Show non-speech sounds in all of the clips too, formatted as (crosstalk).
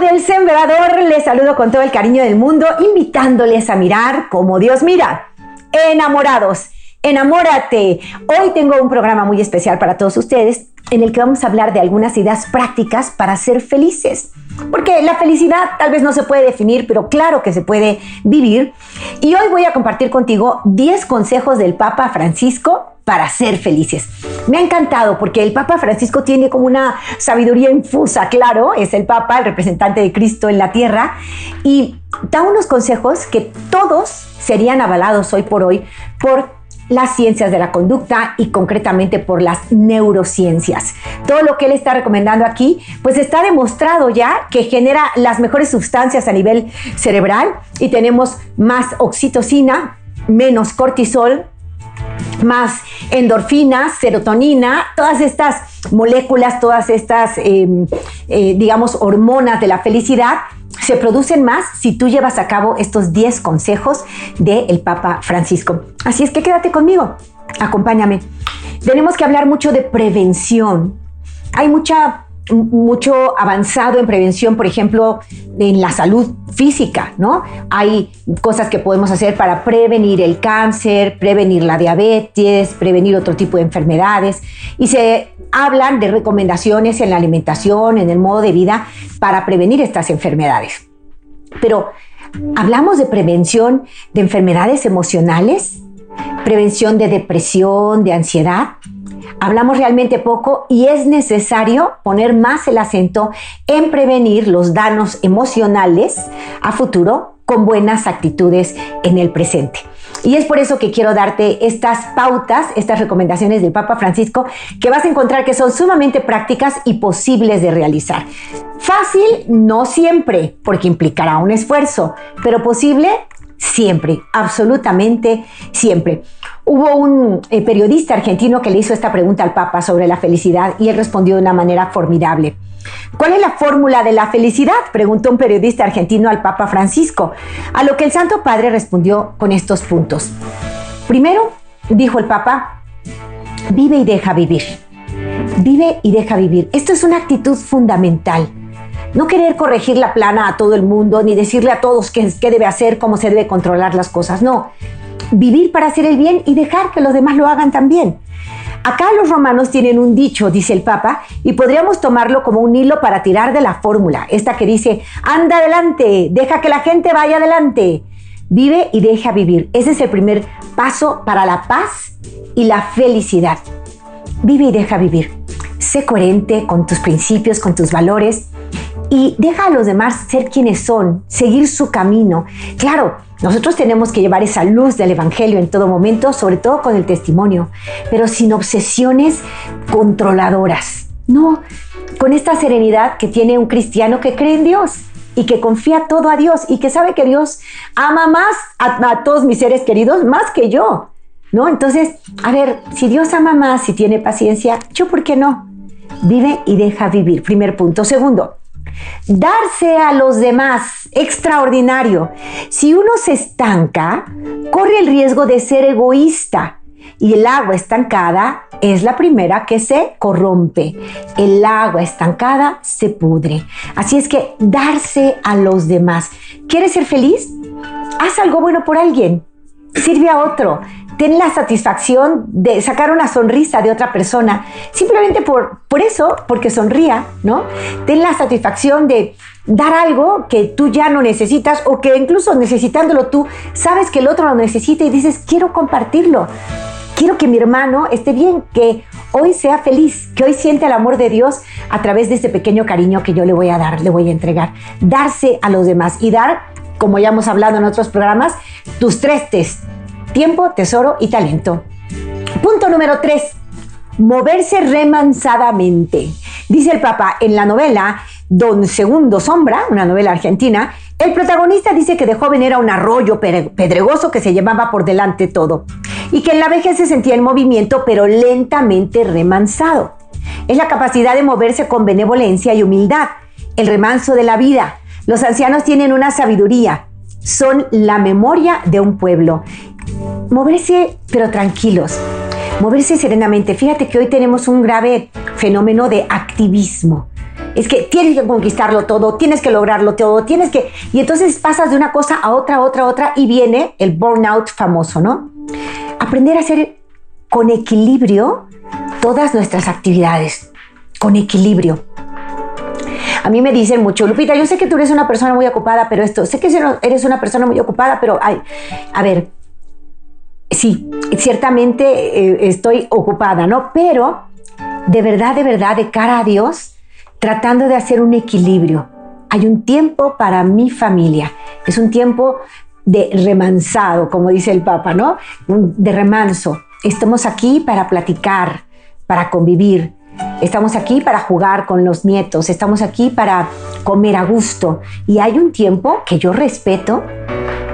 Del Sembrador, les saludo con todo el cariño del mundo, invitándoles a mirar como Dios mira. Enamorados, enamórate. Hoy tengo un programa muy especial para todos ustedes en el que vamos a hablar de algunas ideas prácticas para ser felices. Porque la felicidad tal vez no se puede definir, pero claro que se puede vivir. Y hoy voy a compartir contigo 10 consejos del Papa Francisco para ser felices. Me ha encantado porque el Papa Francisco tiene como una sabiduría infusa, claro, es el Papa, el representante de Cristo en la tierra, y da unos consejos que todos serían avalados hoy por hoy por las ciencias de la conducta y concretamente por las neurociencias. Todo lo que él está recomendando aquí, pues está demostrado ya que genera las mejores sustancias a nivel cerebral y tenemos más oxitocina, menos cortisol, más endorfinas, serotonina, todas estas moléculas, todas estas, em, eh, digamos, hormonas de la felicidad se producen más si tú llevas a cabo estos 10 consejos del Papa Francisco. Así es que quédate conmigo, acompáñame. Tenemos que hablar mucho de prevención. Hay mucha mucho avanzado en prevención, por ejemplo, en la salud física, ¿no? Hay cosas que podemos hacer para prevenir el cáncer, prevenir la diabetes, prevenir otro tipo de enfermedades y se hablan de recomendaciones en la alimentación, en el modo de vida para prevenir estas enfermedades. Pero hablamos de prevención de enfermedades emocionales, prevención de depresión, de ansiedad, hablamos realmente poco y es necesario poner más el acento en prevenir los daños emocionales a futuro con buenas actitudes en el presente. Y es por eso que quiero darte estas pautas, estas recomendaciones del Papa Francisco, que vas a encontrar que son sumamente prácticas y posibles de realizar. Fácil, no siempre, porque implicará un esfuerzo, pero posible siempre, absolutamente siempre. Hubo un eh, periodista argentino que le hizo esta pregunta al Papa sobre la felicidad y él respondió de una manera formidable. ¿Cuál es la fórmula de la felicidad? preguntó un periodista argentino al Papa Francisco, a lo que el Santo Padre respondió con estos puntos. Primero, dijo el Papa, vive y deja vivir. Vive y deja vivir. Esto es una actitud fundamental. No querer corregir la plana a todo el mundo, ni decirle a todos qué, debe hacer, cómo se debe controlar las cosas. No, vivir para hacer el bien y dejar que los demás lo hagan también. Acá los romanos tienen un dicho, dice el Papa, y podríamos tomarlo como un hilo para tirar de la fórmula, esta que dice, anda adelante, deja que la gente vaya adelante, vive y deja vivir. Ese es el primer paso para la paz y la felicidad. Vive y deja vivir. Sé coherente con tus principios, con tus valores y deja a los demás ser quienes son, seguir su camino. Claro, nosotros tenemos que llevar esa luz del Evangelio en todo momento, sobre todo con el testimonio, pero sin obsesiones controladoras. No, con esta serenidad que tiene un cristiano que cree en Dios y que confía todo a Dios y que sabe que Dios ama más a, a todos mis seres queridos, más que yo. ¿No? Entonces, a ver, si Dios ama más, si tiene paciencia, ¿yo por qué no? Vive y deja vivir. Primer punto. Segundo, Darse a los demás, extraordinario. Si uno se estanca, corre el riesgo de ser egoísta y el agua estancada es la primera que se corrompe. El agua estancada se pudre. Así es que darse a los demás. ¿Quieres ser feliz? Haz algo bueno por alguien. Sirve a otro ten la satisfacción de sacar una sonrisa de otra persona, simplemente por, por eso, porque sonría, ¿no? Ten la satisfacción de dar algo que tú ya no necesitas o que incluso necesitándolo tú sabes que el otro lo necesita y dices, quiero compartirlo. Quiero que mi hermano esté bien, que hoy sea feliz, que hoy siente el amor de Dios a través de este pequeño cariño que yo le voy a dar, le voy a entregar. Darse a los demás y dar, como ya hemos hablado en otros programas, tus tres test tiempo, tesoro y talento. Punto número tres. moverse remansadamente. Dice el Papa en la novela Don Segundo Sombra, una novela argentina, el protagonista dice que de joven era un arroyo pedregoso que se llevaba por delante todo y que en la vejez se sentía en movimiento pero lentamente remansado. Es la capacidad de moverse con benevolencia y humildad, el remanso de la vida. Los ancianos tienen una sabiduría, son la memoria de un pueblo. Moverse pero tranquilos, moverse serenamente. Fíjate que hoy tenemos un grave fenómeno de activismo. Es que tienes que conquistarlo todo, tienes que lograrlo todo, tienes que... Y entonces pasas de una cosa a otra, otra, otra y viene el burnout famoso, ¿no? Aprender a hacer con equilibrio todas nuestras actividades, con equilibrio. A mí me dicen mucho, Lupita, yo sé que tú eres una persona muy ocupada, pero esto, sé que eres una persona muy ocupada, pero, ay, a ver, sí, ciertamente eh, estoy ocupada, ¿no? Pero de verdad, de verdad, de cara a Dios, tratando de hacer un equilibrio. Hay un tiempo para mi familia, es un tiempo de remansado, como dice el Papa, ¿no? De remanso. Estamos aquí para platicar, para convivir. Estamos aquí para jugar con los nietos, estamos aquí para comer a gusto. Y hay un tiempo que yo respeto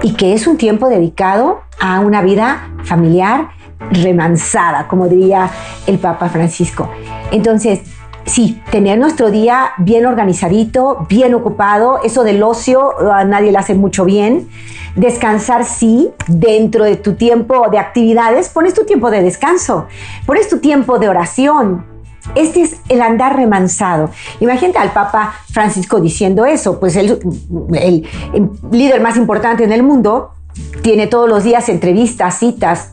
y que es un tiempo dedicado a una vida familiar remansada, como diría el Papa Francisco. Entonces, sí, tener nuestro día bien organizadito, bien ocupado, eso del ocio a nadie le hace mucho bien. Descansar, sí, dentro de tu tiempo de actividades, pones tu tiempo de descanso, pones tu tiempo de oración. Este es el andar remansado. Imagínate al Papa Francisco diciendo eso, pues el, el líder más importante en el mundo tiene todos los días entrevistas, citas,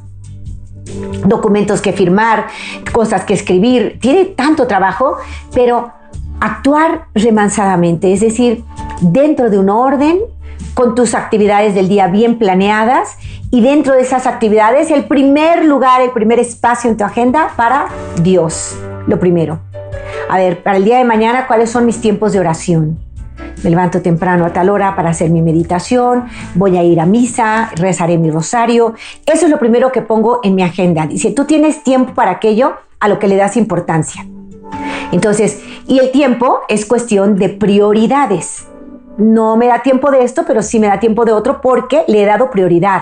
documentos que firmar, cosas que escribir, tiene tanto trabajo, pero actuar remansadamente, es decir, dentro de un orden, con tus actividades del día bien planeadas y dentro de esas actividades el primer lugar, el primer espacio en tu agenda para Dios, lo primero. A ver, para el día de mañana, ¿cuáles son mis tiempos de oración? Me levanto temprano a tal hora para hacer mi meditación, voy a ir a misa, rezaré mi rosario. Eso es lo primero que pongo en mi agenda. Dice, tú tienes tiempo para aquello a lo que le das importancia. Entonces, y el tiempo es cuestión de prioridades. No me da tiempo de esto, pero sí me da tiempo de otro porque le he dado prioridad.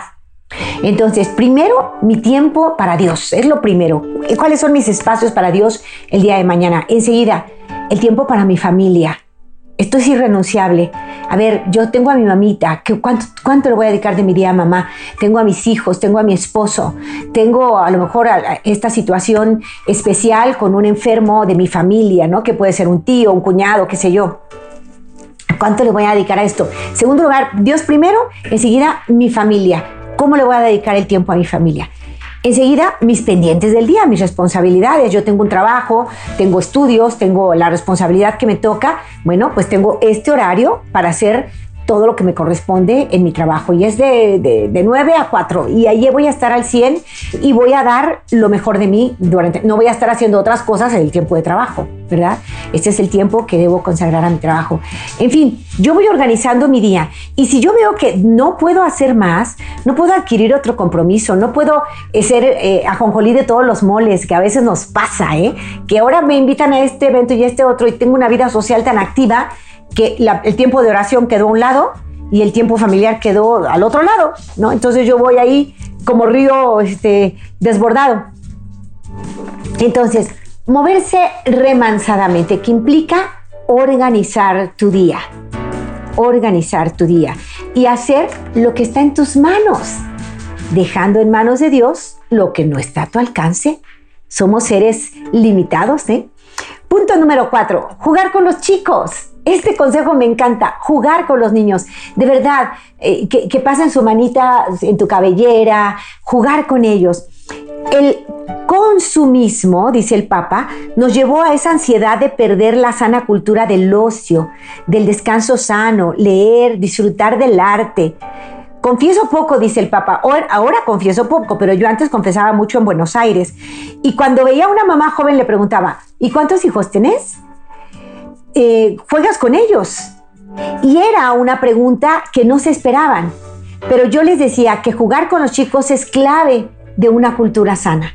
Entonces, primero, mi tiempo para Dios, es lo primero. ¿Cuáles son mis espacios para Dios el día de mañana? Enseguida, el tiempo para mi familia, esto es irrenunciable. A ver, yo tengo a mi mamita, cuánto, ¿cuánto le voy a dedicar de mi día a mamá? Tengo a mis hijos, tengo a mi esposo, tengo a lo mejor esta situación especial con un enfermo de mi familia, ¿no? Que puede ser un tío, un cuñado, qué sé yo. ¿Cuánto le voy a dedicar a esto? Segundo lugar, Dios primero, enseguida mi familia. ¿Cómo le voy a dedicar el tiempo a mi familia? Enseguida, mis pendientes del día, mis responsabilidades. Yo tengo un trabajo, tengo estudios, tengo la responsabilidad que me toca. Bueno, pues tengo este horario para hacer todo lo que me corresponde en mi trabajo y es de, de, 9 a 4 y ahí voy a estar al 100 y voy a dar lo mejor de mí durante, no voy a estar haciendo otras cosas en el tiempo de trabajo, ¿verdad? Este es el tiempo que debo consagrar a mi trabajo. En fin, yo voy organizando mi día y si yo veo que no puedo hacer más, no puedo adquirir otro compromiso, no puedo eh, ser eh, ajonjolí de todos los moles que a veces nos pasa, ¿eh? Que ahora me invitan a este evento y a este otro y tengo una vida social tan activa que el tiempo de oración quedó a un lado y el tiempo familiar quedó al otro lado, ¿no? Entonces yo voy ahí como río este, desbordado. Entonces, moverse remansadamente, que implica organizar tu día, organizar tu día y hacer lo que está en tus manos, dejando en manos de Dios lo que no está a tu alcance. Somos seres limitados, ¿eh? Punto número cuatro, jugar con los chicos. Este consejo me encanta, jugar con los niños. De verdad, eh, que, pasen su manita en tu cabellera, jugar con ellos. El consumismo, dice el Papa, nos llevó a esa ansiedad de perder la sana cultura del ocio, del descanso sano, leer, disfrutar del arte. Confieso poco, dice el Papa. Ahora confieso poco, pero yo antes confesaba mucho en Buenos Aires. Y cuando veía a una mamá joven le preguntaba, ¿y cuántos hijos tenés? Eh, juegas con ellos? Y era una pregunta que no se esperaban. Pero yo les decía que jugar con los chicos es clave de una cultura sana.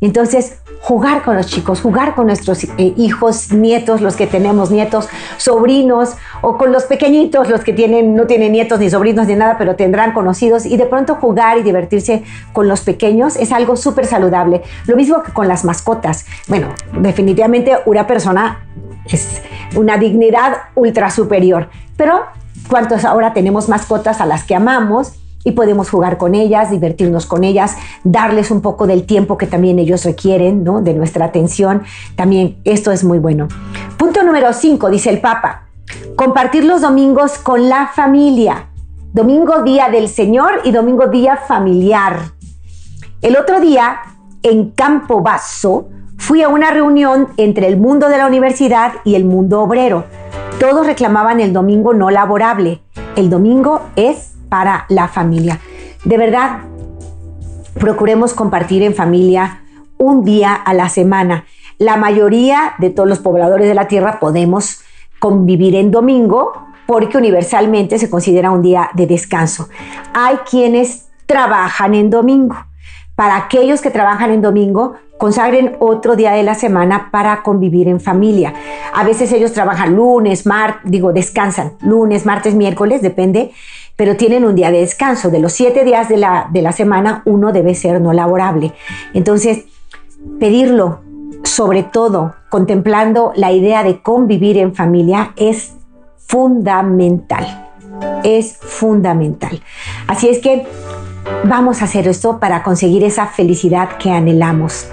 Entonces, jugar con los chicos, jugar con nuestros eh, hijos, nietos, los que tenemos nietos, sobrinos, o con los pequeñitos, los que tienen, no tienen nietos ni sobrinos ni nada, pero tendrán conocidos, y de pronto jugar y divertirse con los pequeños es algo súper saludable. Lo mismo que con las mascotas. Bueno, definitivamente una persona es una dignidad ultra superior, pero ¿cuántos ahora tenemos mascotas a las que amamos? y podemos jugar con ellas, divertirnos con ellas, darles un poco del tiempo que también ellos requieren, ¿no? De nuestra atención. También esto es muy bueno. Punto número 5, dice el Papa, compartir los domingos con la familia. Domingo día del Señor y domingo día familiar. El otro día, en Campo Basso, fui a una reunión entre el mundo de la universidad y el mundo obrero. Todos reclamaban el domingo no laborable. El domingo es para la familia. De verdad, procuremos compartir en familia un día a la semana. La mayoría de todos los pobladores de la tierra podemos convivir en domingo porque universalmente se considera un día de descanso. Hay quienes trabajan en domingo. Para aquellos que trabajan en domingo, consagren otro día de la semana para convivir en familia. A veces ellos trabajan lunes, martes, digo, descansan lunes, martes, miércoles, depende pero tienen un día de descanso. De los siete días de la, de la semana, uno debe ser no laborable. Entonces, pedirlo, sobre todo contemplando la idea de convivir en familia, es fundamental. Es fundamental. Así es que vamos a hacer esto para conseguir esa felicidad que anhelamos.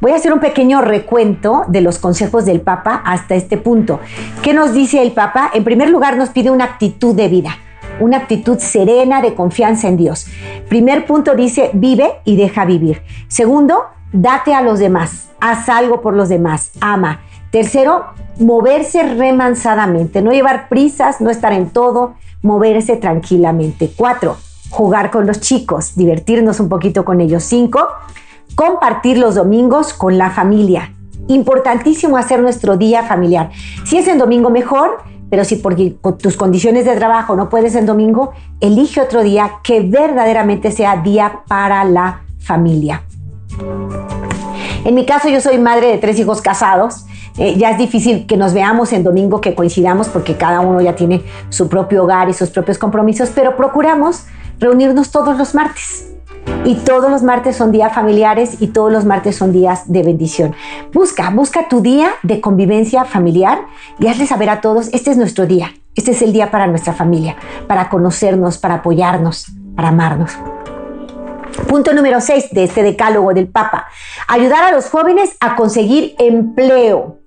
Voy a hacer un pequeño recuento de los consejos del Papa hasta este punto. ¿Qué nos dice el Papa? En primer lugar, nos pide una actitud de vida una actitud serena de confianza en Dios. Primer punto dice, vive y deja vivir. Segundo, date a los demás, haz algo por los demás, ama. Tercero, moverse remansadamente, no llevar prisas, no estar en todo, moverse tranquilamente. Cuatro, jugar con los chicos, divertirnos un poquito con ellos. Cinco, compartir los domingos con la familia. Importantísimo hacer nuestro día familiar. Si es en domingo mejor, pero si por tus condiciones de trabajo no puedes en domingo, elige otro día que verdaderamente sea día para la familia. En mi caso, yo soy madre de tres hijos casados. Eh, ya es difícil que nos veamos en domingo, que coincidamos, porque cada uno ya tiene su propio hogar y sus propios compromisos, pero procuramos reunirnos todos los martes. Y todos los martes son días familiares y todos los martes son días de bendición. Busca, busca tu día de convivencia familiar y hazle saber a todos, este es nuestro día, este es el día para nuestra familia, para conocernos, para apoyarnos, para amarnos. Punto número 6 de este decálogo del Papa, ayudar a los jóvenes a conseguir empleo.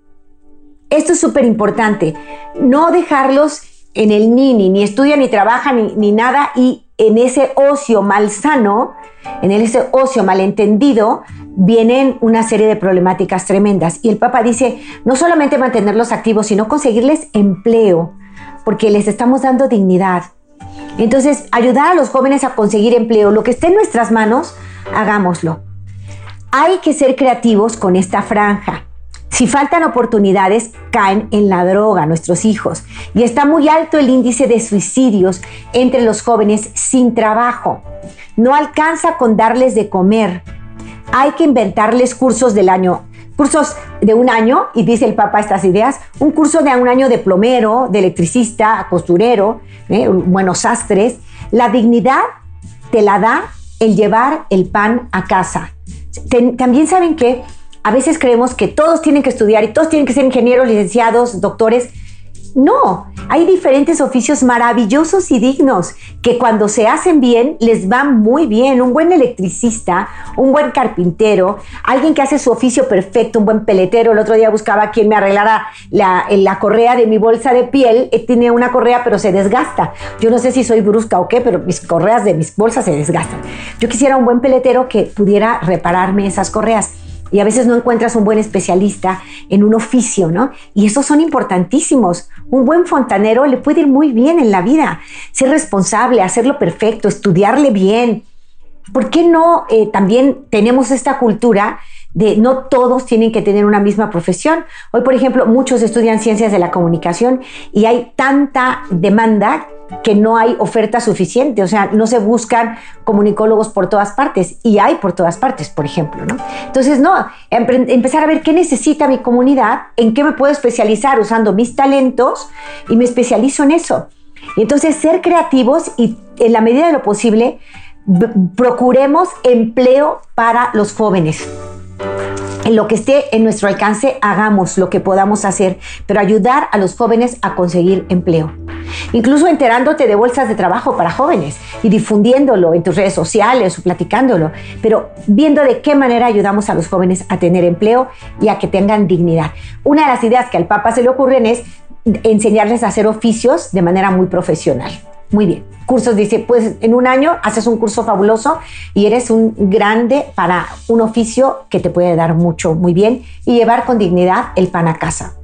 Esto es súper importante, no dejarlos en el nini, ni estudian, ni trabajan, ni, ni nada, y en ese ocio malsano, en ese ocio malentendido, vienen una serie de problemáticas tremendas. Y el Papa dice, no solamente mantenerlos activos, sino conseguirles empleo, porque les estamos dando dignidad. Entonces, ayudar a los jóvenes a conseguir empleo, lo que esté en nuestras manos, hagámoslo. Hay que ser creativos con esta franja. Si faltan oportunidades, caen en la droga nuestros hijos. Y está muy alto el índice de suicidios entre los jóvenes sin trabajo. No alcanza con darles de comer. Hay que inventarles cursos del año cursos de un año, y dice el Papa estas ideas, un curso de un año de plomero, de electricista, costurero, ¿eh? buenos sastres. La dignidad te la da el llevar el pan a casa. también saben que a veces creemos que todos tienen que estudiar y todos tienen que ser ingenieros, licenciados, doctores. No, hay diferentes oficios maravillosos y dignos que cuando se hacen bien les va muy bien. Un buen electricista, un buen carpintero, alguien que hace su oficio perfecto, un buen peletero. El otro día buscaba quien me arreglara la, la correa de mi bolsa de piel. Eh, tiene una correa pero se desgasta. Yo no sé si soy brusca o qué, pero mis correas de mis bolsas se desgastan. Yo quisiera un buen peletero que pudiera repararme esas correas y a veces no encuentras un buen especialista en un oficio, ¿no? Y esos son importantísimos. Un buen fontanero le puede ir muy bien en la vida, ser responsable, hacerlo perfecto, estudiarle bien. ¿Por qué no eh, también tenemos esta cultura de no todos tienen que tener una misma profesión. Hoy, por ejemplo, muchos estudian ciencias de la comunicación y hay tanta demanda que no hay oferta suficiente, o sea, no se buscan comunicólogos por todas partes y hay por todas partes, por ejemplo, ¿no? Entonces, no, empezar a ver qué necesita mi comunidad, en qué me puedo especializar usando mis talentos y me especializo en eso. Y entonces ser creativos y en la medida de lo posible procuremos empleo para los jóvenes en lo que esté en nuestro alcance, hagamos lo que podamos hacer, pero ayudar a los jóvenes a conseguir empleo. Incluso enterándote de bolsas de trabajo para jóvenes y difundiéndolo en tus redes sociales o platicándolo, pero viendo de qué manera ayudamos a los jóvenes a tener empleo y a que tengan dignidad. Una de las ideas que al Papa se le ocurren es enseñarles a hacer oficios de manera muy profesional. Muy bien. Cursos, dice, pues en un año haces un curso fabuloso y eres un grande para un oficio que te puede dar mucho, muy bien, y llevar con dignidad el pan a casa.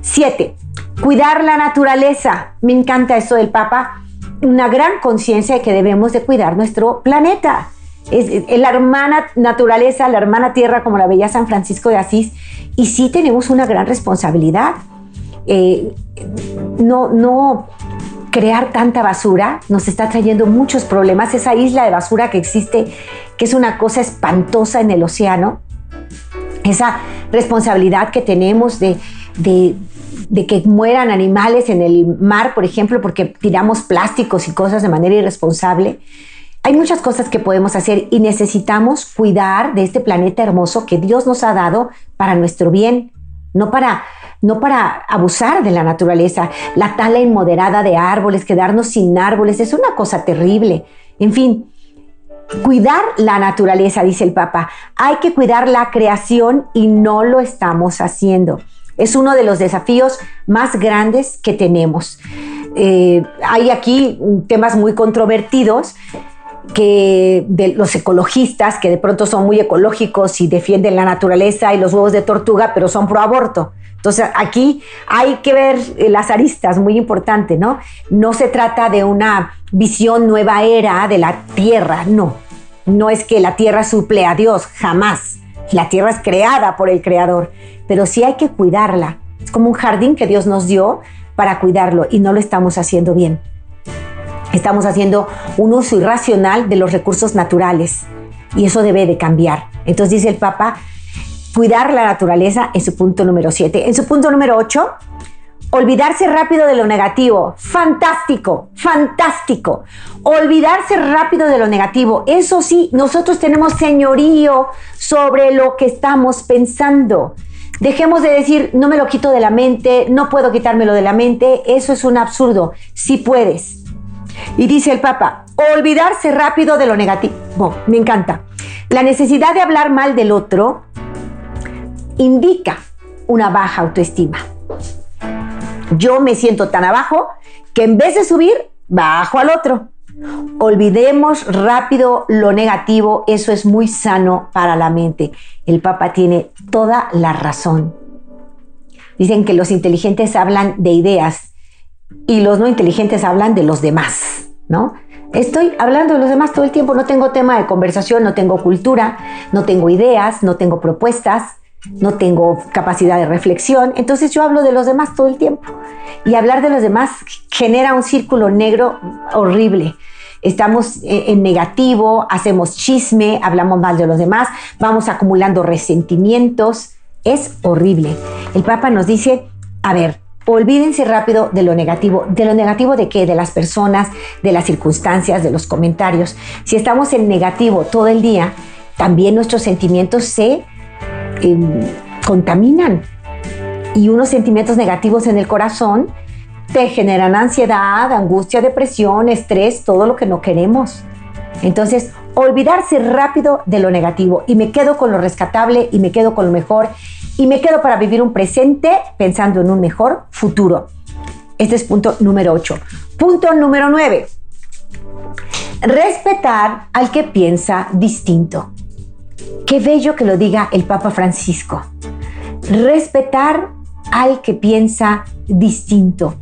Siete, cuidar la naturaleza. Me encanta esto del Papa. Una gran conciencia de que debemos de cuidar nuestro planeta. Es, la hermana naturaleza, la hermana tierra, como la veía San Francisco de Asís, y sí tenemos una gran responsabilidad. Eh, no, no crear tanta basura nos está trayendo muchos problemas. Esa isla de basura que existe, que es una cosa espantosa en el océano, esa responsabilidad que tenemos de, de, que mueran animales en el mar, por ejemplo, porque tiramos plásticos y cosas de manera irresponsable. Hay muchas cosas que podemos hacer y necesitamos cuidar de este planeta hermoso que Dios nos ha dado para nuestro bien, no para no para abusar de la naturaleza. La tala inmoderada de árboles, quedarnos sin árboles, es una cosa terrible. En fin, cuidar la naturaleza, dice el Papa. Hay que cuidar la creación y no lo estamos haciendo. Es uno de los desafíos más grandes que tenemos. Eh, hay aquí temas muy controvertidos que de los ecologistas, que de pronto son muy ecológicos y defienden la naturaleza y los huevos de tortuga, pero son pro aborto. Entonces aquí hay que ver eh, las aristas, muy importante, ¿no? No se trata de una visión nueva era de la tierra, no. No es que la tierra suple a Dios, jamás. La tierra es creada por el Creador, pero sí hay que cuidarla. Es como un jardín que Dios nos dio para cuidarlo y no lo estamos haciendo bien. Estamos haciendo un uso irracional de los recursos naturales y eso debe de cambiar. Entonces dice el Papa, cuidar la naturaleza en su punto número 7. En su punto número 8, olvidarse rápido de lo negativo. Fantástico, fantástico. Olvidarse rápido de lo negativo. Eso sí, nosotros tenemos señorío sobre lo que estamos pensando. Dejemos de decir, no me lo quito de la mente, no puedo quitármelo de la mente. Eso es un absurdo. Sí puedes. Y dice el Papa, olvidarse rápido de lo negativo. me encanta. La necesidad de hablar mal del otro indica una baja autoestima. Yo me siento tan abajo que en vez de subir, bajo al otro. Olvidemos rápido lo negativo, eso es muy sano para la mente. El Papa tiene toda la razón. Dicen que los inteligentes hablan de ideas y los no inteligentes hablan de los demás, ¿no? Estoy hablando de los demás todo el tiempo, no tengo tema de conversación, no tengo cultura, no tengo ideas, no tengo propuestas, no tengo capacidad de reflexión, entonces yo hablo de los demás todo el tiempo. Y hablar de los demás genera un círculo negro horrible. Estamos en negativo, hacemos chisme, hablamos mal de los demás, vamos acumulando resentimientos. Es horrible. El Papa nos dice, a ver, olvídense rápido de lo negativo. ¿De lo negativo de qué? De las personas, de las circunstancias, de los comentarios. Si estamos en negativo todo el día, también nuestros sentimientos se contaminan. Y unos sentimientos negativos en el corazón te generan ansiedad, angustia, depresión, estrés, todo lo que no queremos. Entonces, olvidarse rápido de lo negativo y me quedo con lo rescatable y me quedo con lo mejor y me quedo para vivir un presente pensando en un mejor futuro. Este es punto número 8. Punto número 9. Respetar al que piensa distinto. Qué bello que lo diga el Papa Francisco. Respetar al que piensa distinto.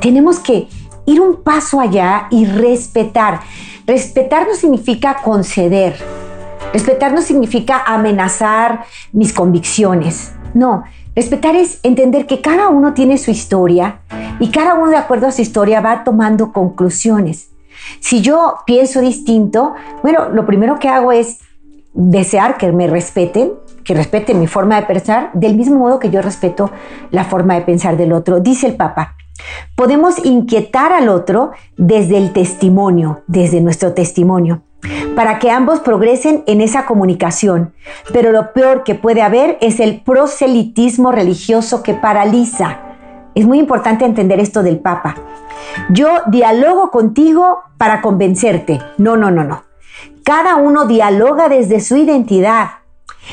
Tenemos que ir un paso allá y respetar. Respetar no significa conceder. Respetar no significa amenazar mis convicciones. No, respetar es entender que cada uno tiene su historia y cada uno de acuerdo a su historia va tomando conclusiones. Si yo pienso distinto, bueno, lo primero que hago es desear que me respeten, que respeten mi forma de pensar, del mismo modo que yo respeto la forma de pensar del otro. Dice el Papa, podemos inquietar al otro desde el testimonio, desde nuestro testimonio, para que ambos progresen en esa comunicación. Pero lo peor que puede haber es el proselitismo religioso que paraliza. Es muy importante entender esto del Papa. Yo dialogo contigo para convencerte. No, no, no, no. Cada uno dialoga desde su identidad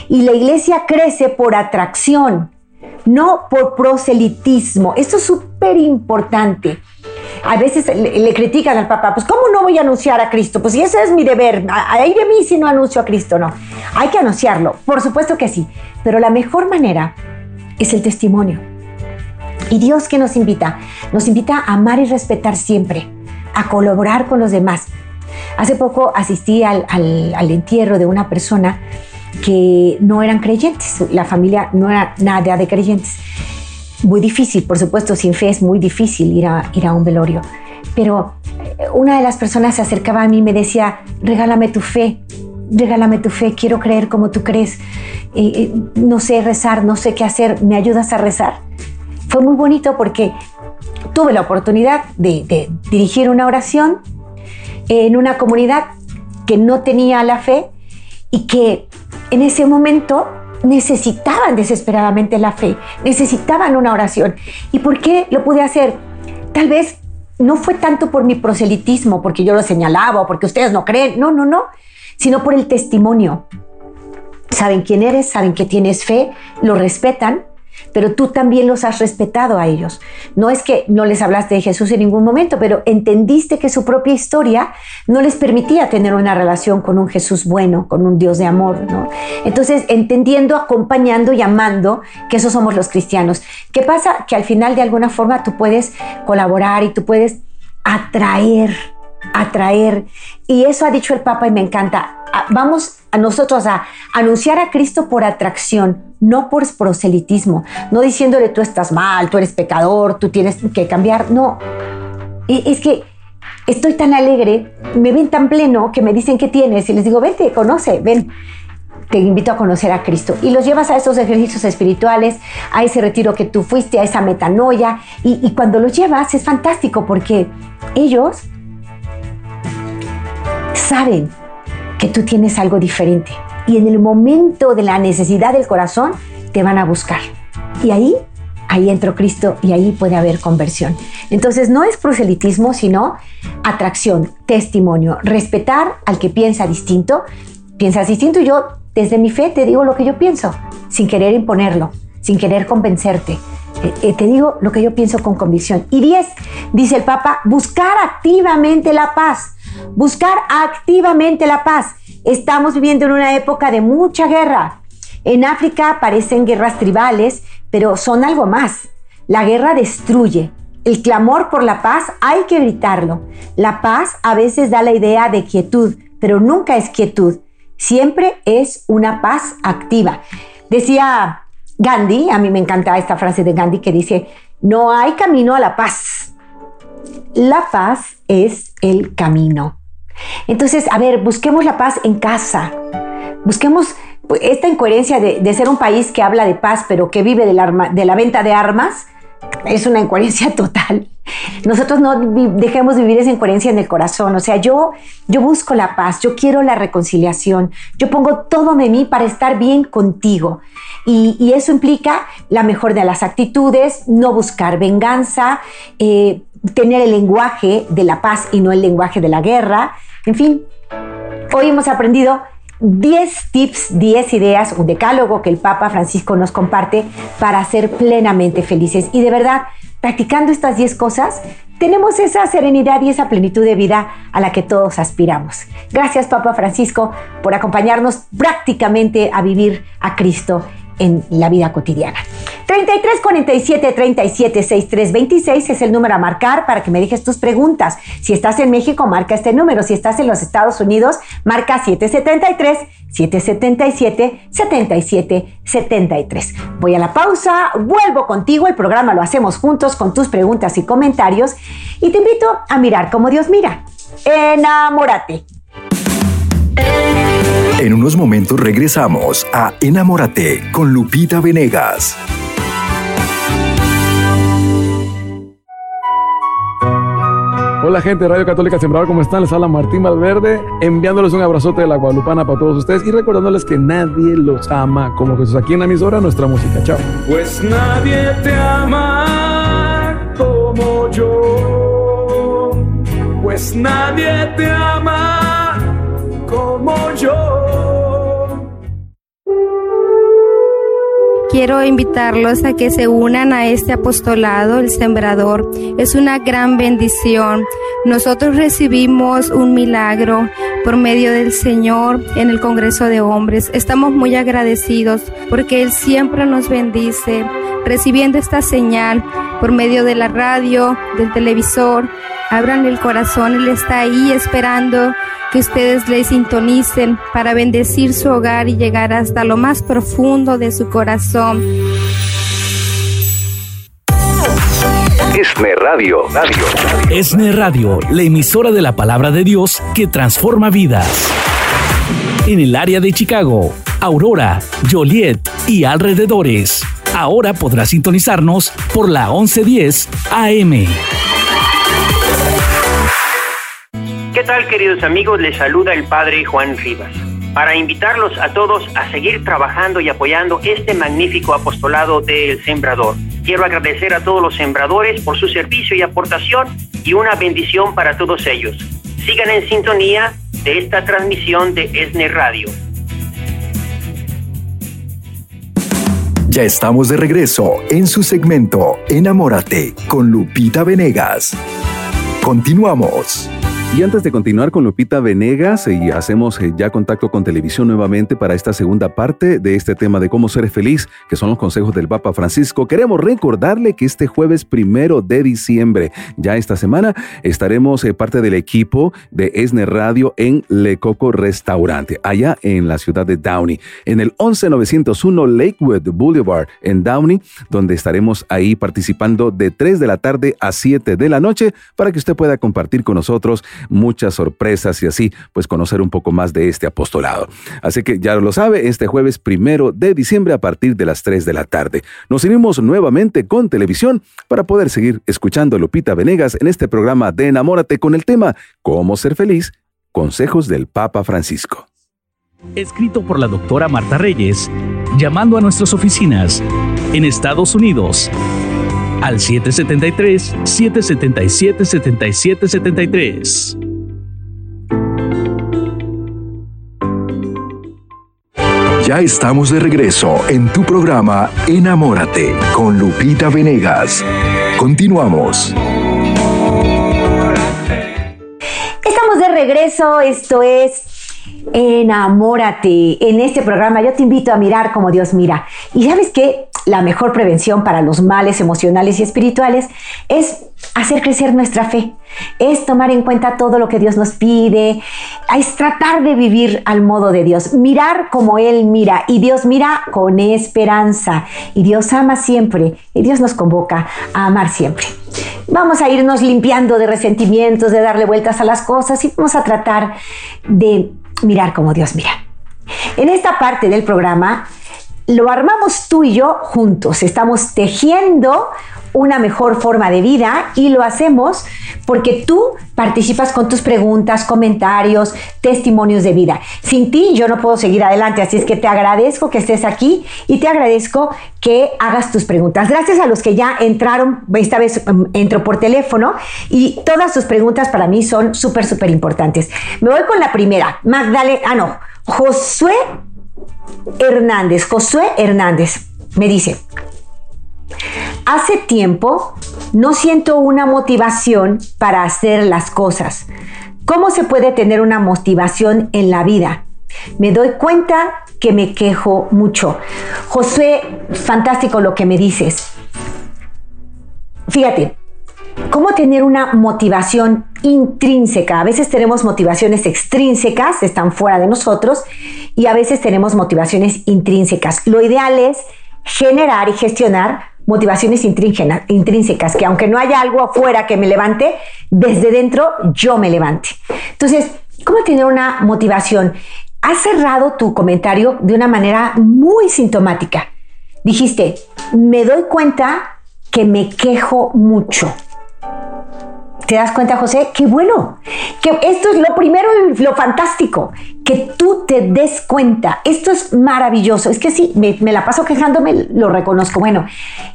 y la iglesia crece por atracción, no por proselitismo. Esto es súper importante. A veces le, critican al Papa, pues ¿cómo no voy a anunciar a Cristo? Pues si ese es mi deber, ahí de mí si no anuncio a Cristo, no. Hay que anunciarlo, por supuesto que sí, pero la mejor manera es el testimonio. Y Dios que nos invita, nos invita a amar y respetar siempre, a colaborar con los demás. Hace poco asistí al, entierro de una persona que no eran creyentes, la familia no era nada de creyentes. Muy difícil, por supuesto, sin fe es muy difícil ir a, ir a un velorio. Pero eh, una de las personas se acercaba a mí y me decía, regálame tu fe, regálame tu fe, quiero creer como tú crees. Eh, eh, no sé rezar, no sé qué hacer, ¿me ayudas a rezar? Fue muy bonito porque tuve la oportunidad de dirigir una oración en una comunidad que no tenía la fe y que en ese momento necesitaban desesperadamente la fe, necesitaban una oración. ¿Y por qué lo pude hacer? Tal vez no fue tanto por mi proselitismo, porque yo lo señalaba o porque ustedes no creen, no, no, no, sino por el testimonio. Saben quién eres, saben que tienes fe, lo respetan pero tú también los has respetado a ellos. No es que no les hablaste de Jesús en ningún momento, pero entendiste que su propia historia no les permitía tener una relación con un Jesús bueno, con un Dios de amor, ¿no? Entonces, entendiendo, acompañando y amando que esos somos los cristianos. ¿Qué pasa? Que al final de alguna forma tú puedes colaborar y tú puedes atraer, atraer. Y eso ha dicho el Papa y me encanta. Vamos a nosotros a anunciar a Cristo por atracción, no por proselitismo, no diciéndole tú estás mal, tú eres pecador, tú tienes que cambiar, no. Es que estoy tan alegre, me ven tan pleno que me dicen qué tienes y les digo, vente, conoce, ven. Te invito a conocer a Cristo y los llevas a esos ejercicios espirituales, a ese retiro que tú fuiste, a esa metanoia. Y, y cuando los llevas es fantástico porque ellos saben que tú tienes algo diferente y en el momento de la necesidad del corazón te van a buscar. Y ahí, ahí entró Cristo y ahí puede haber conversión. Entonces no es proselitismo, sino atracción, testimonio, respetar al que piensa distinto. Piensas distinto y yo desde mi fe te digo lo que yo pienso, sin querer imponerlo, sin querer convencerte. Eh, eh, te digo lo que yo pienso con convicción. Y 10, dice el Papa, buscar activamente la paz. Buscar activamente la paz. Estamos viviendo en una época de mucha guerra. En África aparecen guerras tribales, pero son algo más. La guerra destruye. El clamor por la paz hay que gritarlo. La paz a veces da la idea de quietud, pero nunca es quietud. Siempre es una paz activa. Decía Gandhi, a mí me encanta esta frase de Gandhi que dice, no hay camino a la paz. La paz es el camino. Entonces, a ver, busquemos la paz en casa. Busquemos esta incoherencia de, ser un país que habla de paz, pero que vive de la, venta de armas. Es una incoherencia (laughs) total. Nosotros no dejemos vivir esa incoherencia en el corazón. O sea, yo, yo busco la paz, yo quiero la reconciliación, yo pongo todo de mí para estar bien contigo. Y, eso implica la mejor de las actitudes, no buscar venganza, eh, tener el lenguaje de la paz y no el lenguaje de la guerra. En fin, hoy hemos aprendido 10 tips, 10 ideas, un decálogo que el Papa Francisco nos comparte para ser plenamente felices. Y de verdad, practicando estas 10 cosas, tenemos esa serenidad y esa plenitud de vida a la que todos aspiramos. Gracias, Papa Francisco, por acompañarnos prácticamente a vivir a Cristo en la vida cotidiana. 33 47 37 63 26 es el número a marcar para que me dejes tus preguntas. Si estás en México, marca este número. Si estás en los Estados Unidos, marca 773 777 77 73. Voy a la pausa, vuelvo contigo. El programa lo hacemos juntos con tus preguntas y comentarios. Y te invito a mirar como Dios mira. Enamórate. En unos momentos regresamos a Enamórate con Lupita Venegas. Hola gente de Radio Católica Sembrador, ¿cómo están? Les habla Martín Valverde, enviándoles un abrazote de la Guadalupana para todos ustedes y recordándoles que nadie los ama como Jesús. Aquí en la emisora, nuestra música. Chao. Pues nadie te ama como yo. Pues nadie te ama Quiero invitarlos a que se unan a este apostolado, el sembrador. Es una gran bendición. Nosotros recibimos un milagro por medio del Señor en el Congreso de Hombres. Estamos muy agradecidos porque Él siempre nos bendice recibiendo esta señal por medio de la radio, del televisor. Abran el corazón, Él está ahí esperando que ustedes le sintonicen para bendecir su hogar y llegar hasta lo más profundo de su corazón. ESNE Radio. Radio. ESNE Radio, la emisora de la palabra de Dios que transforma vidas. En el área de Chicago, Aurora, Joliet y alrededores. Ahora podrás sintonizarnos por la 1110 AM. ¿Qué tal queridos amigos? Les saluda el Padre Juan Rivas para invitarlos a todos a seguir trabajando y apoyando este magnífico apostolado del Sembrador. Quiero agradecer a todos los sembradores por su servicio y aportación y una bendición para todos ellos. Sigan en sintonía de esta transmisión de ESNE Radio. Ya estamos de regreso en su segmento Enamórate con Lupita Venegas. Continuamos. Y antes de continuar con Lupita Venegas, y hacemos eh, ya contacto con televisión nuevamente para esta segunda parte de este tema de cómo ser feliz, que son los consejos del Papa Francisco, queremos recordarle que este jueves primero de diciembre, ya esta semana, estaremos eh, parte del equipo de ESNE Radio en Le Coco Restaurante, allá en la ciudad de Downey, en el 11901 Lakewood Boulevard en Downey, donde estaremos ahí participando de 3 de la tarde a 7 de la noche para que usted pueda compartir con nosotros muchas sorpresas y así pues conocer un poco más de este apostolado. Así que ya lo sabe, este jueves primero de diciembre a partir de las 3 de la tarde. Nos unimos nuevamente con televisión para poder seguir escuchando a Lupita Venegas en este programa de Enamórate con el tema Cómo ser feliz, consejos del Papa Francisco. Escrito por la doctora Marta Reyes, llamando a nuestras oficinas en Estados Unidos al 773-777-7773. Ya estamos de regreso en tu programa Enamórate con Lupita Venegas. Continuamos. Estamos de regreso, esto es Enamórate. En este programa yo te invito a mirar como Dios mira. Y sabes que la mejor prevención para los males emocionales y espirituales es hacer crecer nuestra fe, es tomar en cuenta todo lo que Dios nos pide, es tratar de vivir al modo de Dios, mirar como Él mira. Y Dios mira con esperanza. Y Dios ama siempre. Y Dios nos convoca a amar siempre. Vamos a irnos limpiando de resentimientos, de darle vueltas a las cosas y vamos a tratar de mirar como Dios mira. En esta parte del programa lo armamos tú y yo juntos. Estamos tejiendo una mejor forma de vida y lo hacemos porque tú participas con tus preguntas, comentarios, testimonios de vida. Sin ti yo no puedo seguir adelante, así es que te agradezco que estés aquí y te agradezco que hagas tus preguntas. Gracias a los que ya entraron, esta vez um, entro por teléfono y todas tus preguntas para mí son súper, súper importantes. Me voy con la primera. Magdalena, ah no, Josué Hernández, Josué Hernández, me dice, hace tiempo no siento una motivación para hacer las cosas. ¿Cómo se puede tener una motivación en la vida? Me doy cuenta que me quejo mucho. José, fantástico lo que me dices. Fíjate, ¿cómo tener una motivación intrínseca? A veces tenemos motivaciones extrínsecas, están fuera de nosotros, y a veces tenemos motivaciones intrínsecas. Lo ideal es generar y gestionar motivaciones intrínsecas, que aunque no haya algo afuera que me levante, desde dentro yo me levante. Entonces, ¿cómo tener una motivación? Has cerrado tu comentario de una manera muy sintomática. Dijiste, me doy cuenta que me quejo mucho. ¿Te das cuenta, José? Qué bueno. Que esto es lo primero lo fantástico. Que tú te des cuenta. Esto es maravilloso. Es que sí, me, me la paso quejándome, lo reconozco. Bueno,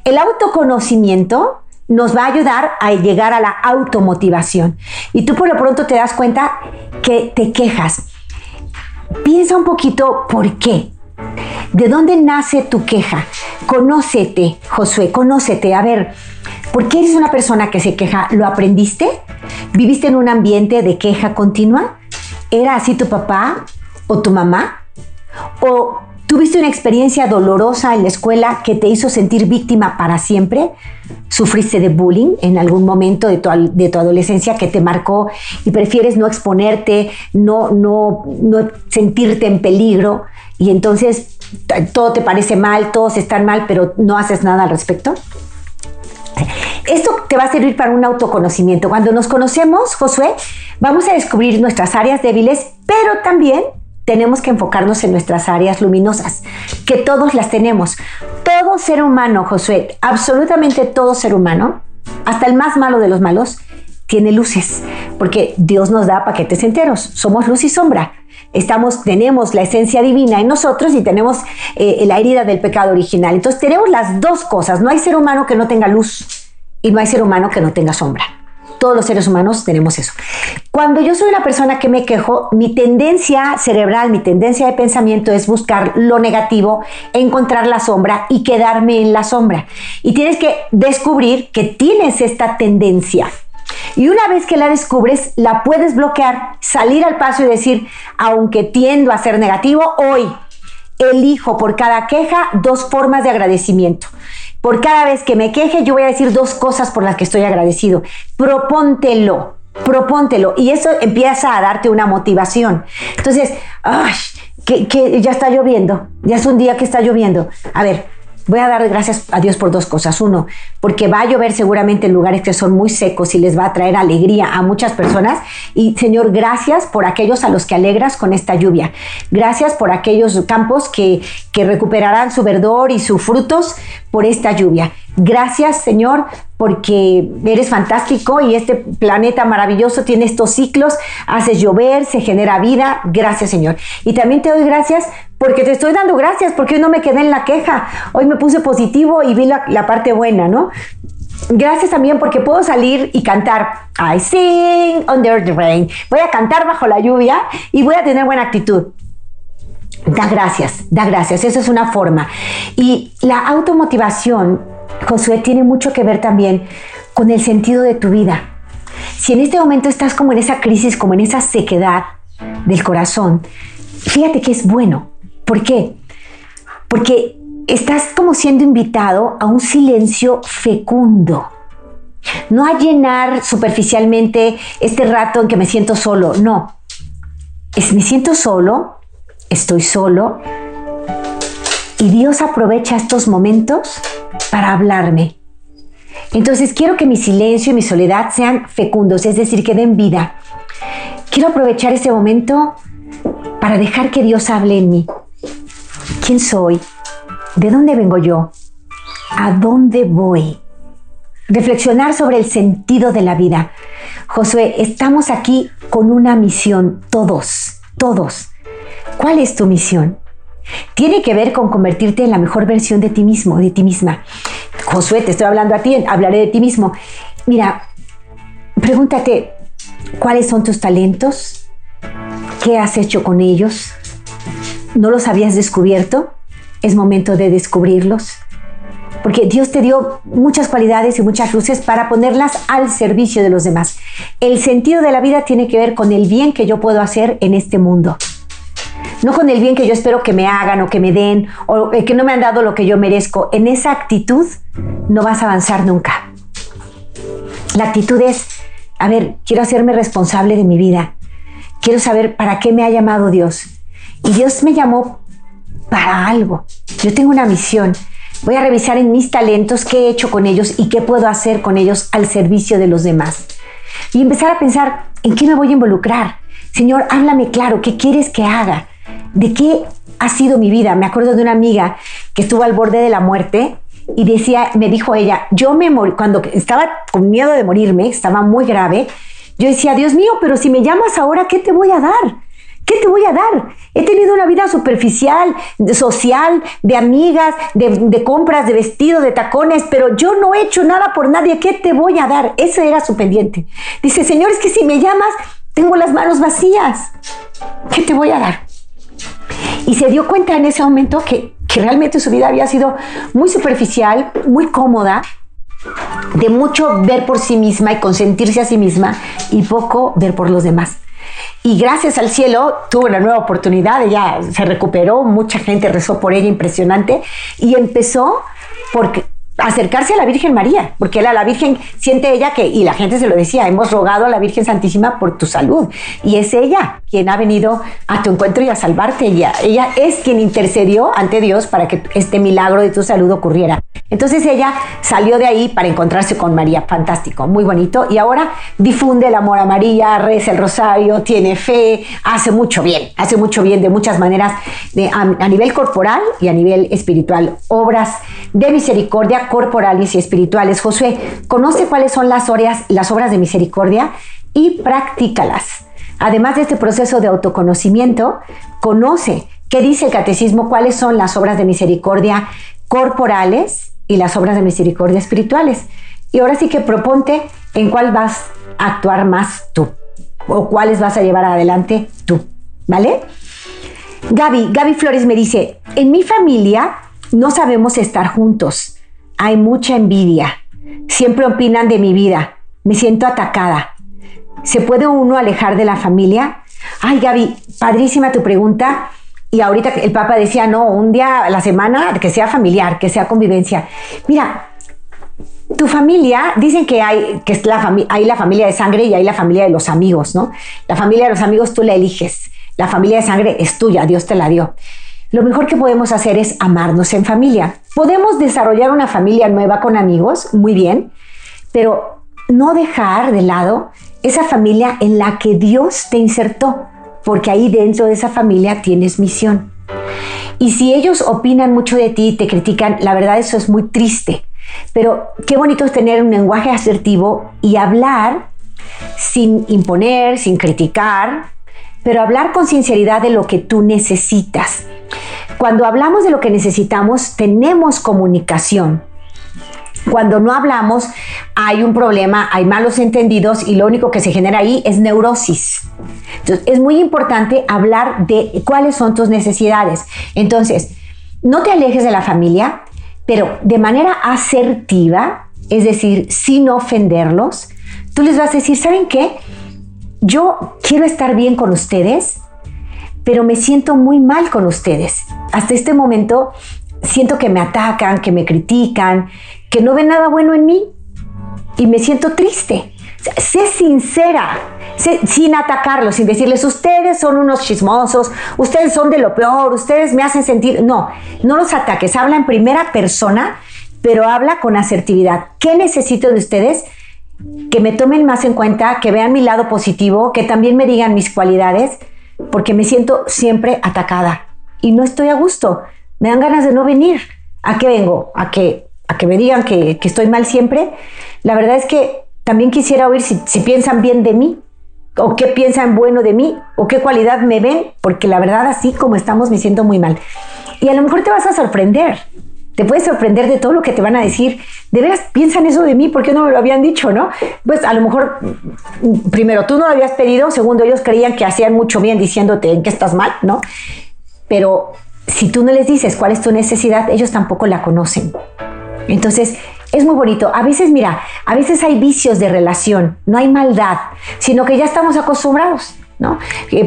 el autoconocimiento nos va a ayudar a llegar a la automotivación. Y tú por lo pronto te das cuenta que te quejas. Piensa un poquito por qué. ¿De dónde nace tu queja? Conócete, Josué, conócete. A ver, ¿por qué eres una persona que se queja? ¿Lo aprendiste? ¿Viviste en un ambiente de queja continua? ¿Era así tu papá o tu mamá? ¿O tuviste una experiencia dolorosa en la escuela que te hizo sentir víctima para siempre? ¿Sufriste de bullying en algún momento de tu, de tu adolescencia que te marcó y prefieres no exponerte, no, no, no sentirte en peligro? Y entonces todo te parece mal, todos están mal, pero no haces nada al respecto? Esto te va a servir para un autoconocimiento. Cuando nos conocemos, Josué, vamos a descubrir nuestras áreas débiles, pero también tenemos que enfocarnos en nuestras áreas luminosas, que todos las tenemos. Todo ser humano, Josué, absolutamente todo ser humano, hasta el más malo de los malos, tiene luces, porque Dios nos da paquetes enteros. Somos luz y sombra estamos, tenemos la esencia divina en nosotros y tenemos eh, la herida del pecado original. Entonces tenemos las dos cosas. No hay ser humano que no tenga luz y no hay ser humano que no tenga sombra. Todos los seres humanos tenemos eso. Cuando yo soy una persona que me quejo, mi tendencia cerebral, mi tendencia de pensamiento es buscar lo negativo, encontrar la sombra y quedarme en la sombra. Y tienes que descubrir que tienes esta tendencia y una vez que la descubres, la puedes bloquear, salir al paso y decir, aunque tiendo a ser negativo, hoy elijo por cada queja dos formas de agradecimiento. Por cada vez que me queje, yo voy a decir dos cosas por las que estoy agradecido. Propóntelo, propóntelo. Y eso empieza a darte una motivación. Entonces, ay, que, ya está lloviendo, ya es un día que está lloviendo. A ver, voy a dar gracias a Dios por dos cosas. Uno, porque va a llover seguramente en lugares que son muy secos y les va a traer alegría a muchas personas. Y Señor, gracias por aquellos a los que alegras con esta lluvia. Gracias por aquellos campos que, que recuperarán su verdor y sus frutos por esta lluvia. Gracias, Señor, porque eres fantástico y este planeta maravilloso tiene estos ciclos, haces llover, se genera vida. Gracias, Señor. Y también te doy gracias porque te estoy dando gracias, porque hoy no me quedé en la queja. Hoy me puse positivo y vi la, la parte buena, ¿no? Gracias también porque puedo salir y cantar I sing under the rain. Voy a cantar bajo la lluvia y voy a tener buena actitud. Da gracias, da gracias. Eso es una forma. Y la automotivación, Josué, tiene mucho que ver también con el sentido de tu vida. Si en este momento estás como en esa crisis, como en esa sequedad del corazón, fíjate que es bueno. ¿Por qué? Porque estás como siendo invitado a un silencio fecundo. No a llenar superficialmente este rato en que me siento solo, no. Es me siento solo, estoy solo y Dios aprovecha estos momentos para hablarme. Entonces quiero que mi silencio y mi soledad sean fecundos, es decir, que den vida. Quiero aprovechar este momento para dejar que Dios hable en mí. ¿Quién soy? ¿De dónde vengo yo? ¿A dónde voy? Reflexionar sobre el sentido de la vida. Josué, estamos aquí con una misión, todos, todos. ¿Cuál es tu misión? Tiene que ver con convertirte en la mejor versión de ti mismo, de ti misma. Josué, te estoy hablando a ti, hablaré de ti mismo. Mira, pregúntate, ¿cuáles son tus talentos? ¿Qué has hecho con ellos? ¿No los habías descubierto? Es momento de descubrirlos. Porque Dios te dio muchas cualidades y muchas luces para ponerlas al servicio de los demás. El sentido de la vida tiene que ver con el bien que yo puedo hacer en este mundo. No con el bien que yo espero que me hagan o que me den, o que no me han dado lo que yo merezco. En esa actitud no vas a avanzar nunca. La actitud es, a ver, quiero hacerme responsable de mi vida. Quiero saber para qué me ha llamado Dios. Y Dios me llamó para algo. Yo tengo una misión. Voy a revisar en mis talentos qué he hecho con ellos y qué puedo hacer con ellos al servicio de los demás. Y empezar a pensar en qué me voy a involucrar. Señor, háblame claro, ¿qué quieres que haga? ¿De qué ha sido mi vida? Me acuerdo de una amiga que estuvo al borde de la muerte y decía, me dijo ella, yo me morí, cuando estaba con miedo de morirme, estaba muy grave, yo decía, Dios mío, pero si me llamas ahora, ¿qué te voy a dar? ¿Qué te voy a dar? He tenido una vida superficial, social, de amigas, de, compras, de vestidos, de tacones, pero yo no he hecho nada por nadie. ¿Qué te voy a dar? Ese era su pendiente. Dice, Señor, es que si me llamas, tengo las manos vacías. ¿Qué te voy a dar? Y se dio cuenta en ese momento que, que realmente su vida había sido muy superficial, muy cómoda, de mucho ver por sí misma y consentirse a sí misma y poco ver por los demás. Y gracias al cielo tuvo una nueva oportunidad, ella se recuperó, mucha gente rezó por ella, impresionante, y empezó porque acercarse a la Virgen María, porque era la Virgen, siente ella que, y la gente se lo decía, hemos rogado a la Virgen Santísima por tu salud, y es ella quien ha venido a tu encuentro y a salvarte, ella, ella es quien intercedió ante Dios para que este milagro de tu salud ocurriera. Entonces ella salió de ahí para encontrarse con María, fantástico, muy bonito, y ahora difunde el amor a María, reza el rosario, tiene fe, hace mucho bien, hace mucho bien de muchas maneras, de, a, a nivel corporal y a nivel espiritual, obras de misericordia corporales y espirituales. Josué, conoce cuáles son las, las obras de misericordia y practícalas. Además de este proceso de autoconocimiento, conoce qué dice el catecismo, cuáles son las obras de misericordia corporales y las obras de misericordia espirituales. Y ahora sí que proponte en cuál vas a actuar más tú o cuáles vas a llevar adelante tú, ¿vale? Gaby, Gaby Flores me dice, en mi familia no sabemos estar juntos hay mucha envidia. Siempre opinan de mi vida. Me siento atacada. ¿Se puede uno alejar de la familia? Ay, Gaby, padrísima tu pregunta. Y ahorita el Papa decía, no, un día a la semana que sea familiar, que sea convivencia. Mira, tu familia, dicen que hay, que es la hay la familia de sangre y hay la familia de los amigos, ¿no? La familia de los amigos tú la eliges. La familia de sangre es tuya, Dios te la dio lo mejor que podemos hacer es amarnos en familia. Podemos desarrollar una familia nueva con amigos, muy bien, pero no dejar de lado esa familia en la que Dios te insertó, porque ahí dentro de esa familia tienes misión. Y si ellos opinan mucho de ti, te critican, la verdad eso es muy triste. Pero qué bonito es tener un lenguaje asertivo y hablar sin imponer, sin criticar, pero hablar con sinceridad de lo que tú necesitas. Cuando hablamos de lo que necesitamos, tenemos comunicación. Cuando no hablamos, hay un problema, hay malos entendidos y lo único que se genera ahí es neurosis. Entonces, es muy importante hablar de cuáles son tus necesidades. Entonces, no te alejes de la familia, pero de manera asertiva, es decir, sin ofenderlos, tú les vas a decir, ¿saben qué? Yo quiero estar bien con ustedes, pero me siento muy mal con ustedes. Hasta este momento siento que me atacan, que me critican, que no ven nada bueno en mí y me siento triste. Sé sincera, sin atacarlos, sin decirles, ustedes son unos chismosos, ustedes son de lo peor, ustedes me hacen sentir... No, no los ataques, habla en primera persona, pero habla con asertividad. ¿Qué necesito de ustedes? Que me tomen más en cuenta, que vean mi lado positivo, que también me digan mis cualidades porque me siento siempre atacada y no estoy a gusto. Me dan ganas de no venir. ¿A qué vengo? ¿A que, a que me digan que, estoy mal siempre? La verdad es que también quisiera oír si, si piensan bien de mí o qué piensan bueno de mí o qué cualidad me ven, porque la verdad así como estamos me siento muy mal. Y a lo mejor te vas a sorprender te puedes sorprender de todo lo que te van a decir. De veras piensan eso de mí, ¿por qué no me lo habían dicho, no? Pues a lo mejor, primero, tú no lo habías pedido, segundo, ellos creían que hacían mucho bien diciéndote en que estás mal, ¿no? Pero si tú no les dices cuál es tu necesidad, ellos tampoco la conocen. Entonces, es muy bonito. A veces, mira, a veces hay vicios de relación, no hay maldad, sino que ya estamos acostumbrados. ¿No?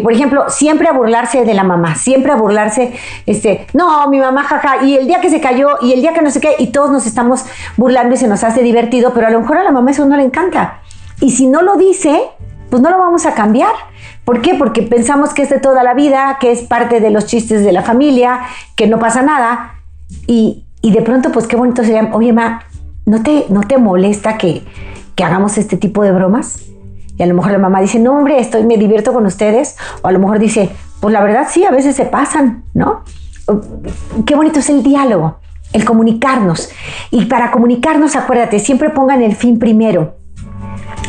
Por ejemplo, siempre a burlarse de la mamá, siempre a burlarse, este, no, mi mamá, jaja, y el día que se cayó, y el día que no sé qué, y todos nos estamos burlando y se nos hace divertido, pero a lo mejor a la mamá eso no le encanta. Y si no lo dice, pues no lo vamos a cambiar. ¿Por qué? Porque pensamos que es de toda la vida, que es parte de los chistes de la familia, que no pasa nada. Y, de pronto, pues qué bonito sería, oye, ma, ¿no te, no te molesta que, que hagamos este tipo de bromas? Y a lo mejor la mamá dice, no, hombre, estoy, me divierto con ustedes. O a lo mejor dice, pues la verdad sí, a veces se pasan, ¿no? Qué bonito es el diálogo, el comunicarnos. Y para comunicarnos, acuérdate, siempre pongan el fin primero.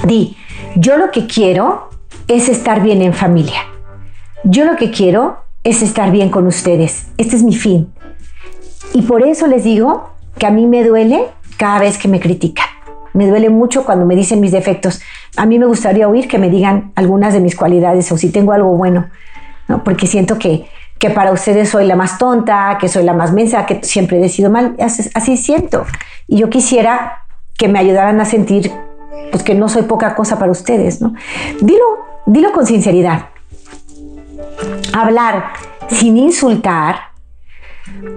Di, yo lo que quiero es estar bien en familia. Yo lo que quiero es estar bien con ustedes. Este es mi fin. Y por eso les digo que a mí me duele cada vez que me critican. Me duele mucho cuando me dicen mis defectos. A mí me gustaría oír que me digan algunas de mis cualidades o si tengo algo bueno, ¿no? porque siento que, que para ustedes soy la más tonta, que soy la más mensa, que siempre he decidido mal. Así, así siento. Y yo quisiera que me ayudaran a sentir pues que no soy poca cosa para ustedes, ¿no? Dilo con sinceridad. Hablar sin insultar,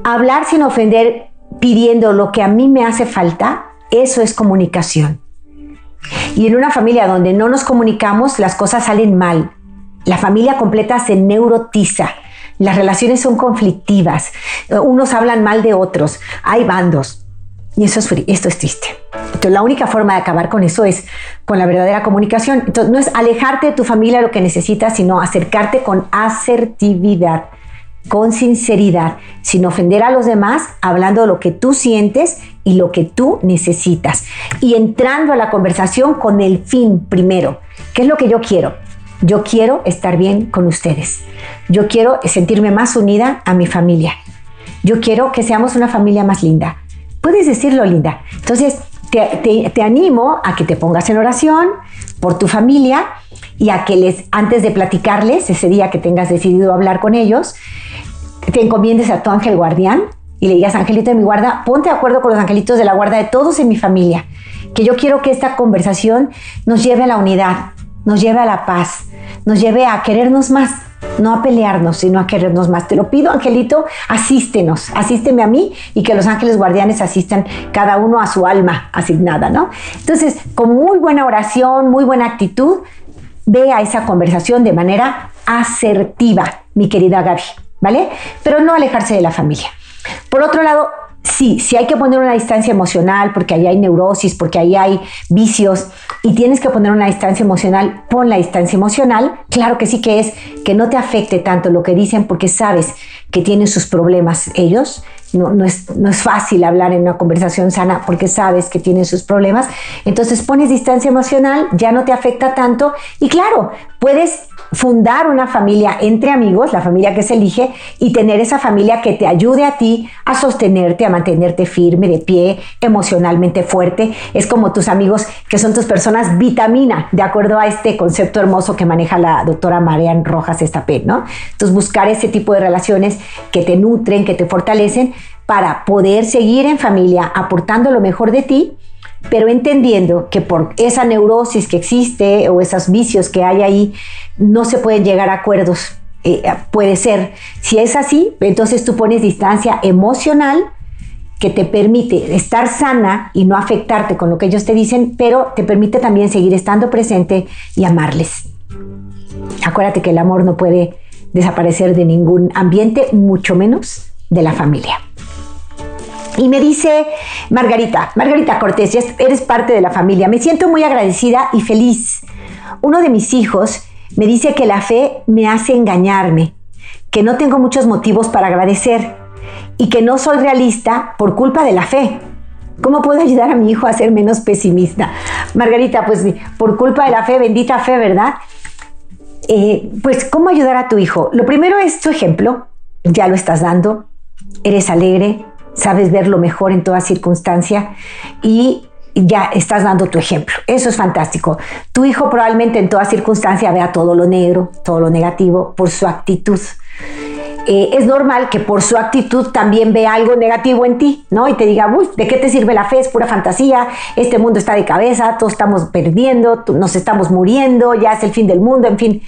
hablar sin ofender, pidiendo lo que a mí me hace falta, eso es comunicación. Y en una familia donde no nos comunicamos, las cosas salen mal. La familia completa se neurotiza. Las relaciones son conflictivas. Unos hablan mal de otros. Hay bandos. Y eso es, esto es triste. Entonces, la única forma de acabar con eso es con la verdadera comunicación. Entonces, no es alejarte de tu familia lo que necesitas, sino acercarte con asertividad, con sinceridad, sin ofender a los demás, hablando lo que tú sientes y lo que tú necesitas. Y entrando a la conversación con el fin primero. ¿Qué es lo que yo quiero? Yo quiero estar bien con ustedes. Yo quiero sentirme más unida a mi familia. Yo quiero que seamos una familia más linda. Puedes decirlo, Linda. Entonces, te, animo a que te pongas en oración por tu familia y a que les, antes de platicarles, ese día que tengas decidido hablar con ellos, te encomiendes a tu ángel guardián y le digas, angelito de mi guarda, ponte de acuerdo con los angelitos de la guarda de todos en mi familia, que yo quiero que esta conversación nos lleve a la unidad, nos lleve a la paz, nos lleve a querernos más, no a pelearnos, sino a querernos más. Te lo pido, Angelito, asístenos, asísteme a mí y que los ángeles guardianes asistan cada uno a su alma asignada, ¿no? Entonces, con muy buena oración, muy buena actitud, ve a esa conversación de manera asertiva, mi querida Gaby, ¿vale? Pero no alejarse de la familia. Por otro lado, sí, sí hay que poner una distancia emocional porque ahí hay neurosis, porque ahí hay vicios y tienes que poner una distancia emocional, pon la distancia emocional. Claro que sí que es que no te afecte tanto lo que dicen porque sabes que tienen sus problemas ellos. No, no, es, no es fácil hablar en una conversación sana porque sabes que tienen sus problemas. Entonces pones distancia emocional, ya no te afecta tanto y claro, puedes fundar una familia entre amigos, la familia que se elige, y tener esa familia que te ayude a ti a sostenerte, a mantenerte firme, de pie, emocionalmente fuerte. Es como tus amigos que son tus personas vitamina, de acuerdo a este concepto hermoso que maneja la doctora Marian Rojas Estapé, ¿no? Entonces buscar ese tipo de relaciones que te nutren, que te fortalecen para poder seguir en familia aportando lo mejor de ti pero entendiendo que por esa neurosis que existe o esos vicios que hay ahí, no se pueden llegar a acuerdos. Eh, puede ser, si es así, entonces tú pones distancia emocional que te permite estar sana y no afectarte con lo que ellos te dicen, pero te permite también seguir estando presente y amarles. Acuérdate que el amor no puede desaparecer de ningún ambiente, mucho menos de la familia. Y me dice Margarita, Margarita Cortés, eres parte de la familia, me siento muy agradecida y feliz. Uno de mis hijos me dice que la fe me hace engañarme, que no tengo muchos motivos para agradecer y que no soy realista por culpa de la fe. ¿Cómo puedo ayudar a mi hijo a ser menos pesimista? Margarita, pues por culpa de la fe, bendita fe, ¿verdad? Eh, pues, ¿cómo ayudar a tu hijo? Lo primero es tu ejemplo, ya lo estás dando, eres alegre, sabes ver lo mejor en toda circunstancia y ya estás dando tu ejemplo. Eso es fantástico. Tu hijo probablemente en toda circunstancia vea todo lo negro, todo lo negativo por su actitud. Eh, es normal que por su actitud también vea algo negativo en ti, ¿no? Y te diga, uy, ¿de qué te sirve la fe? Es pura fantasía, este mundo está de cabeza, todos estamos perdiendo, nos estamos muriendo, ya es el fin del mundo, en fin.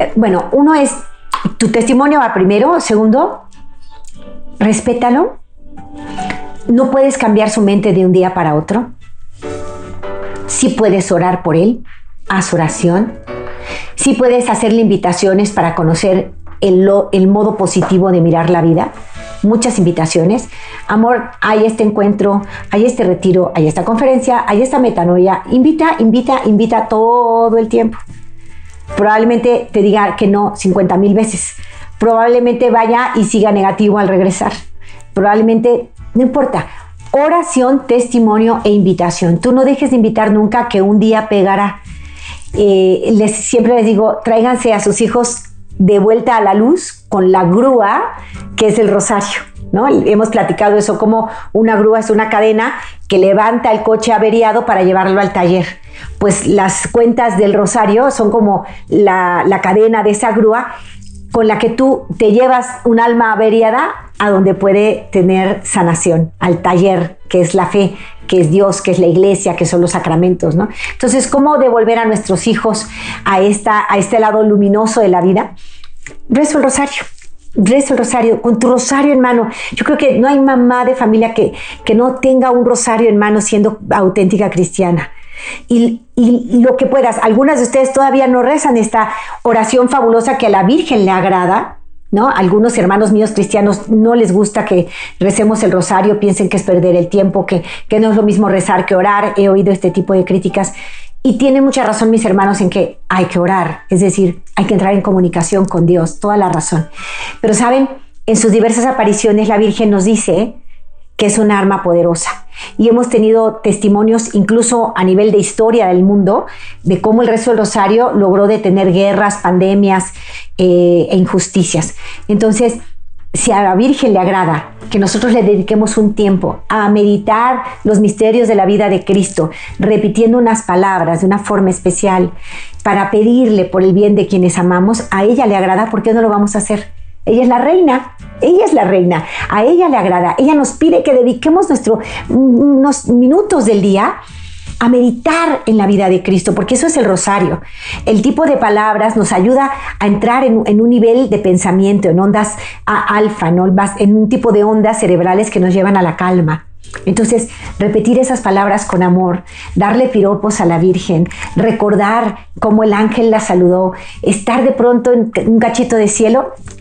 eh, bueno, uno es, tu testimonio va primero, segundo, respétalo. No puedes cambiar su mente de un día para otro. Sí puedes orar por él, haz oración. Sí puedes hacerle invitaciones para conocer el, el modo positivo de mirar la vida muchas invitaciones. Amor, hay este encuentro, hay este retiro, hay esta conferencia, hay esta metanoia. Invita, invita, invita todo el tiempo. Probablemente te diga que no 50 mil veces. Probablemente vaya y siga negativo al regresar. Probablemente, no importa. Oración, testimonio e invitación. Tú no dejes de invitar nunca que un día pegará. Eh, les, siempre les digo, tráiganse a sus hijos de vuelta a la luz con la grúa, que es el rosario. ¿No? Hemos platicado eso como una grúa es una cadena que levanta el coche averiado para llevarlo al taller. Pues las cuentas del rosario son como la, la cadena de esa grúa con la que tú te llevas un alma averiada a donde puede tener sanación, al taller, que es la fe, que es Dios, que es la iglesia, que son los sacramentos, ¿no? Entonces, ¿cómo devolver a nuestros hijos a, esta, a este lado luminoso de la vida? Rezo el rosario. Rezo el rosario, con tu rosario en mano. Yo creo que no hay mamá de familia que, que no tenga un rosario en mano siendo auténtica cristiana. Y, lo que puedas, algunas de ustedes todavía no rezan esta oración fabulosa que a la Virgen le agrada, ¿no? Algunos hermanos míos cristianos no les gusta que recemos el rosario, piensen que es perder el tiempo, que, que no es lo mismo rezar que orar. He oído este tipo de críticas. Y tiene mucha razón mis hermanos en que hay que orar, es decir, hay que entrar en comunicación con Dios, toda la razón. Pero saben, en sus diversas apariciones la Virgen nos dice que es un arma poderosa. Y hemos tenido testimonios incluso a nivel de historia del mundo de cómo el resto del rosario logró detener guerras, pandemias eh, e injusticias. Entonces, si a la Virgen le agrada que nosotros le dediquemos un tiempo a meditar los misterios de la vida de Cristo, repitiendo unas palabras de una forma especial para pedirle por el bien de quienes amamos, a ella le agrada, ¿por qué no lo vamos a hacer? Ella es la reina, ella es la reina, a ella le agrada, ella nos pide que dediquemos nuestro, unos minutos del día a meditar en la vida de Cristo, porque eso es el rosario. El tipo de palabras nos ayuda a entrar en, un nivel de pensamiento, en ondas alfa, en un tipo de ondas cerebrales que nos llevan a la calma. Entonces, repetir esas palabras con amor, darle piropos a la Virgen, recordar cómo el ángel la saludó, estar de pronto en un cachito de cielo,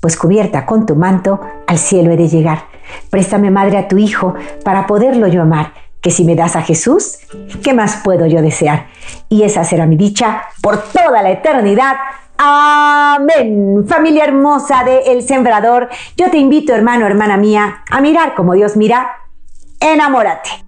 pues cubierta con tu manto al cielo he de llegar. Préstame, Madre, a tu Hijo para poderlo yo amar, que si me das a Jesús, ¿qué más puedo yo desear? Y esa será mi dicha por toda la eternidad. Amén. Familia hermosa de El Sembrador, yo te invito, hermano, hermana mía, a mirar como Dios mira. Enamórate.